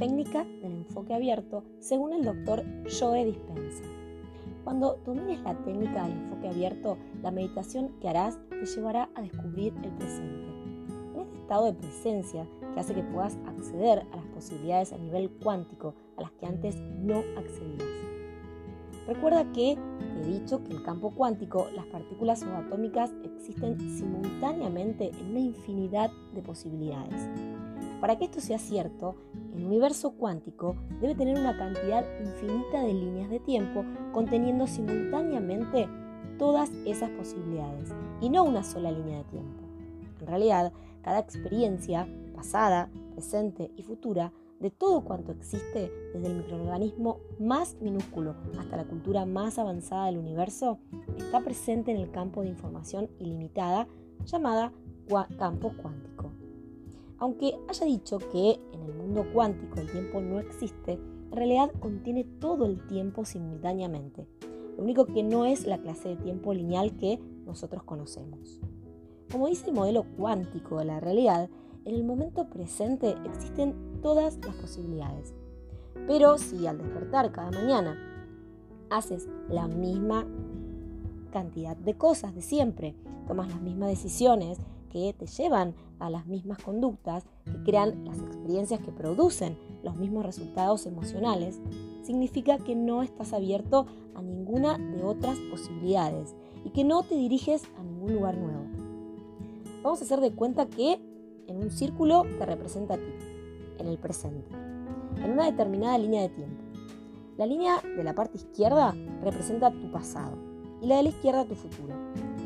técnica del enfoque abierto según el doctor Joe Dispensa. Cuando domines la técnica del enfoque abierto, la meditación que harás te llevará a descubrir el presente. En este estado de presencia que hace que puedas acceder a las posibilidades a nivel cuántico a las que antes no accedías. Recuerda que he dicho que el campo cuántico las partículas subatómicas existen simultáneamente en una infinidad de posibilidades. Para que esto sea cierto, el universo cuántico debe tener una cantidad infinita de líneas de tiempo conteniendo simultáneamente todas esas posibilidades y no una sola línea de tiempo. En realidad, cada experiencia, pasada, presente y futura, de todo cuanto existe, desde el microorganismo más minúsculo hasta la cultura más avanzada del universo, está presente en el campo de información ilimitada llamada campo cuántico. Aunque haya dicho que en el mundo cuántico el tiempo no existe, en realidad contiene todo el tiempo simultáneamente. Lo único que no es la clase de tiempo lineal que nosotros conocemos. Como dice el modelo cuántico de la realidad, en el momento presente existen todas las posibilidades. Pero si al despertar cada mañana haces la misma cantidad de cosas de siempre, tomas las mismas decisiones que te llevan a las mismas conductas, que crean las experiencias que producen los mismos resultados emocionales, significa que no estás abierto a ninguna de otras posibilidades y que no te diriges a ningún lugar nuevo. Vamos a hacer de cuenta que en un círculo te representa a ti, en el presente, en una determinada línea de tiempo. La línea de la parte izquierda representa tu pasado y la de la izquierda tu futuro.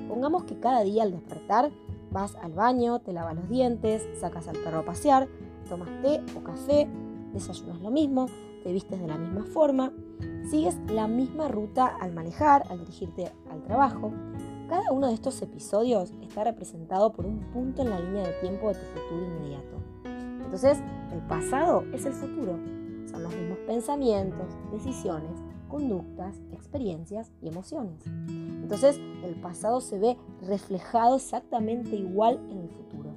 Pongamos que cada día al despertar Vas al baño, te lavas los dientes, sacas al perro a pasear, tomas té o café, desayunas lo mismo, te vistes de la misma forma, sigues la misma ruta al manejar, al dirigirte al trabajo. Cada uno de estos episodios está representado por un punto en la línea de tiempo de tu futuro inmediato. Entonces, el pasado es el futuro. Son los mismos pensamientos, decisiones, conductas, experiencias y emociones. Entonces el pasado se ve reflejado exactamente igual en el futuro.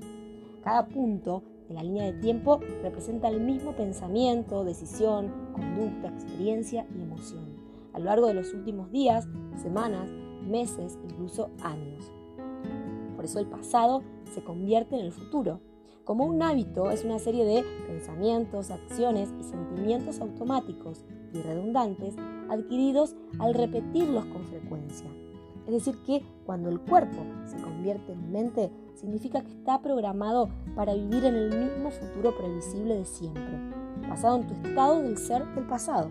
Cada punto de la línea de tiempo representa el mismo pensamiento, decisión, conducta, experiencia y emoción a lo largo de los últimos días, semanas, meses, incluso años. Por eso el pasado se convierte en el futuro. Como un hábito es una serie de pensamientos, acciones y sentimientos automáticos y redundantes adquiridos al repetirlos con frecuencia. Es decir, que cuando el cuerpo se convierte en mente, significa que está programado para vivir en el mismo futuro previsible de siempre, basado en tu estado del ser del pasado.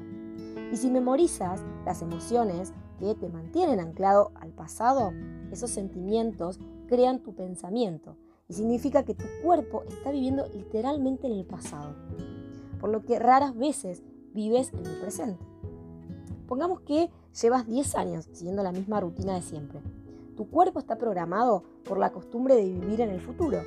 Y si memorizas las emociones que te mantienen anclado al pasado, esos sentimientos crean tu pensamiento y significa que tu cuerpo está viviendo literalmente en el pasado, por lo que raras veces vives en el presente. Pongamos que llevas 10 años siguiendo la misma rutina de siempre. Tu cuerpo está programado por la costumbre de vivir en el futuro,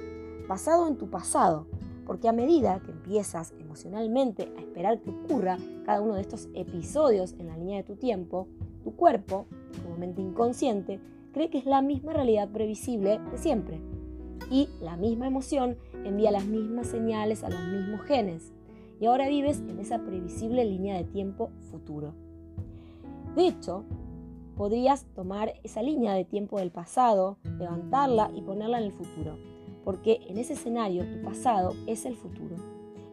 basado en tu pasado, porque a medida que empiezas emocionalmente a esperar que ocurra cada uno de estos episodios en la línea de tu tiempo, tu cuerpo, como mente inconsciente, cree que es la misma realidad previsible de siempre. Y la misma emoción envía las mismas señales a los mismos genes. Y ahora vives en esa previsible línea de tiempo futuro. De hecho, podrías tomar esa línea de tiempo del pasado, levantarla y ponerla en el futuro, porque en ese escenario tu pasado es el futuro.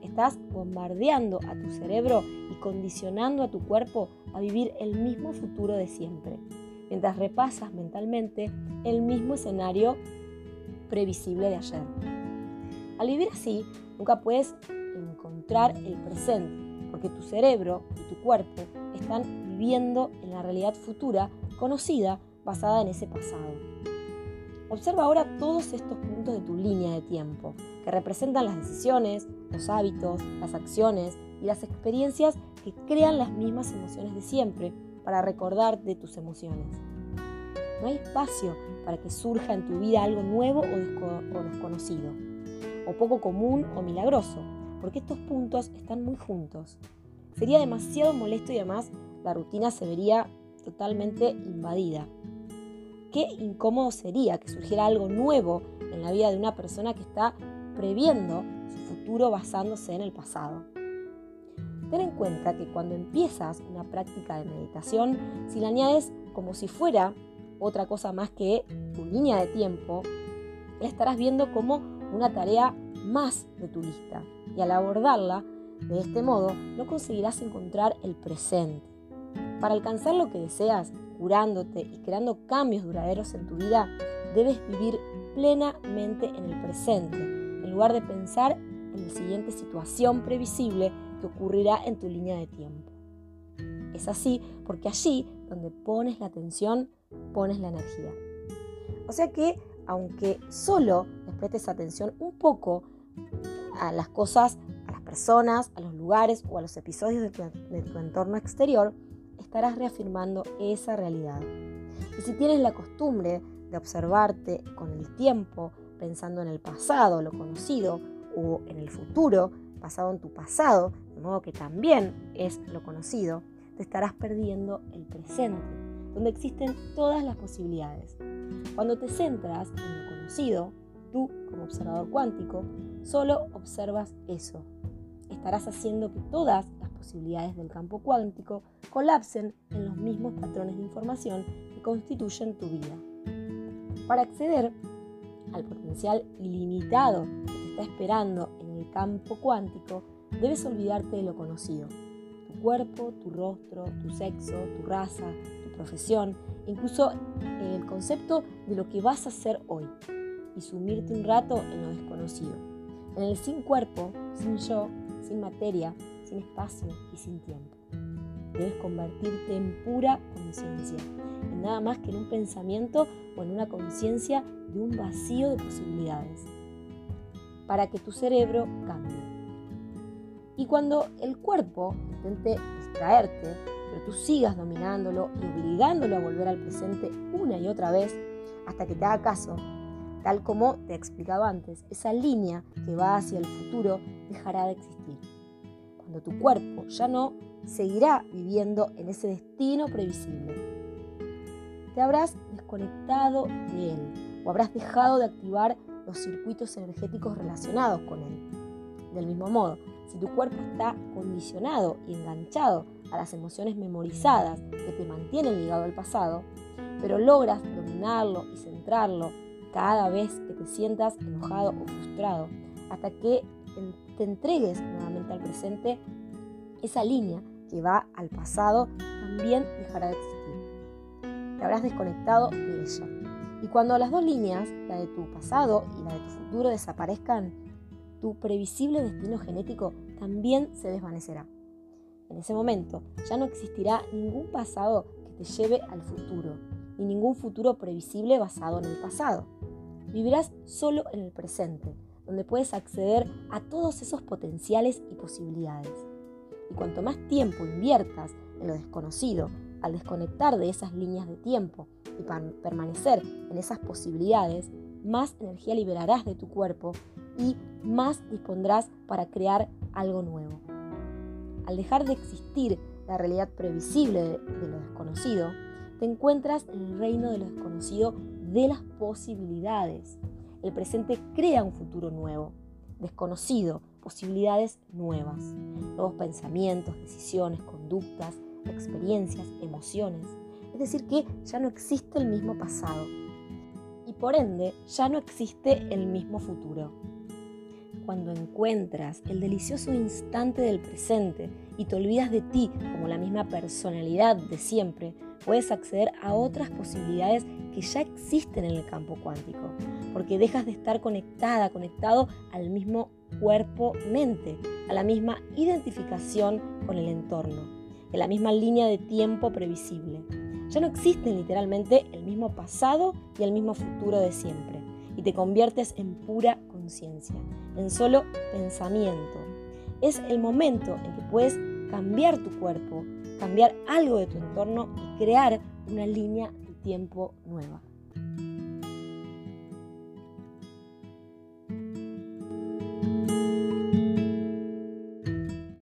Estás bombardeando a tu cerebro y condicionando a tu cuerpo a vivir el mismo futuro de siempre, mientras repasas mentalmente el mismo escenario previsible de ayer. Al vivir así, nunca puedes encontrar el presente, porque tu cerebro y tu cuerpo están viviendo en la realidad futura conocida basada en ese pasado. Observa ahora todos estos puntos de tu línea de tiempo, que representan las decisiones, los hábitos, las acciones y las experiencias que crean las mismas emociones de siempre para recordar de tus emociones. No hay espacio para que surja en tu vida algo nuevo o desconocido, o poco común o milagroso, porque estos puntos están muy juntos. Sería demasiado molesto y además la rutina se vería totalmente invadida. Qué incómodo sería que surgiera algo nuevo en la vida de una persona que está previendo su futuro basándose en el pasado. Ten en cuenta que cuando empiezas una práctica de meditación, si la añades como si fuera otra cosa más que tu línea de tiempo, la estarás viendo como una tarea más de tu lista. Y al abordarla de este modo, no conseguirás encontrar el presente. Para alcanzar lo que deseas, curándote y creando cambios duraderos en tu vida, debes vivir plenamente en el presente, en lugar de pensar en la siguiente situación previsible que ocurrirá en tu línea de tiempo. Es así porque allí donde pones la atención, pones la energía. O sea que, aunque solo les prestes atención un poco a las cosas, a las personas, a los lugares o a los episodios de tu, entorno exterior, estarás reafirmando esa realidad. Y si tienes la costumbre de observarte con el tiempo, pensando en el pasado, lo conocido, o en el futuro, basado en tu pasado, de modo que también es lo conocido, te estarás perdiendo el presente, donde existen todas las posibilidades. Cuando te centras en lo conocido, tú, como observador cuántico, solo observas eso. Estarás haciendo que todas las posibilidades del campo cuántico colapsen en los mismos patrones de información que constituyen tu vida. Para acceder al potencial ilimitado que te está esperando en el campo cuántico, debes olvidarte de lo conocido. Tu cuerpo, tu rostro, tu sexo, tu raza, profesión, incluso el concepto de lo que vas a hacer hoy y sumirte un rato en lo desconocido, en el sin cuerpo, sin yo, sin materia, sin espacio y sin tiempo. Debes convertirte en pura conciencia, en nada más que en un pensamiento o en una conciencia de un vacío de posibilidades, para que tu cerebro cambie. Y cuando el cuerpo intente distraerte, pero tú sigas dominándolo y obligándolo a volver al presente una y otra vez hasta que te haga caso, tal como te he explicado antes, esa línea que va hacia el futuro dejará de existir. Cuando tu cuerpo ya no seguirá viviendo en ese destino previsible. Te habrás desconectado de él o habrás dejado de activar los circuitos energéticos relacionados con él. Del mismo modo, si tu cuerpo está condicionado y enganchado a las emociones memorizadas que te mantienen ligado al pasado, pero logras dominarlo y centrarlo cada vez que te sientas enojado o frustrado, hasta que te entregues nuevamente al presente, esa línea que va al pasado también dejará de existir. Te habrás desconectado de ella. Y cuando las dos líneas, la de tu pasado y la de tu futuro, desaparezcan, tu previsible destino genético también se desvanecerá. En ese momento ya no existirá ningún pasado que te lleve al futuro, ni ningún futuro previsible basado en el pasado. Vivirás solo en el presente, donde puedes acceder a todos esos potenciales y posibilidades. Y cuanto más tiempo inviertas en lo desconocido, al desconectar de esas líneas de tiempo y permanecer en esas posibilidades, más energía liberarás de tu cuerpo y más dispondrás para crear algo nuevo. Al dejar de existir la realidad previsible de lo desconocido, te encuentras en el reino de lo desconocido de las posibilidades. El presente crea un futuro nuevo, desconocido, posibilidades nuevas, nuevos pensamientos, decisiones, conductas, experiencias, emociones. Es decir, que ya no existe el mismo pasado y por ende ya no existe el mismo futuro. Cuando encuentras el delicioso instante del presente y te olvidas de ti como la misma personalidad de siempre, puedes acceder a otras posibilidades que ya existen en el campo cuántico, porque dejas de estar conectada, conectado al mismo cuerpo-mente, a la misma identificación con el entorno, en la misma línea de tiempo previsible. Ya no existen literalmente el mismo pasado y el mismo futuro de siempre, y te conviertes en pura en solo pensamiento. Es el momento en que puedes cambiar tu cuerpo, cambiar algo de tu entorno y crear una línea de tiempo nueva.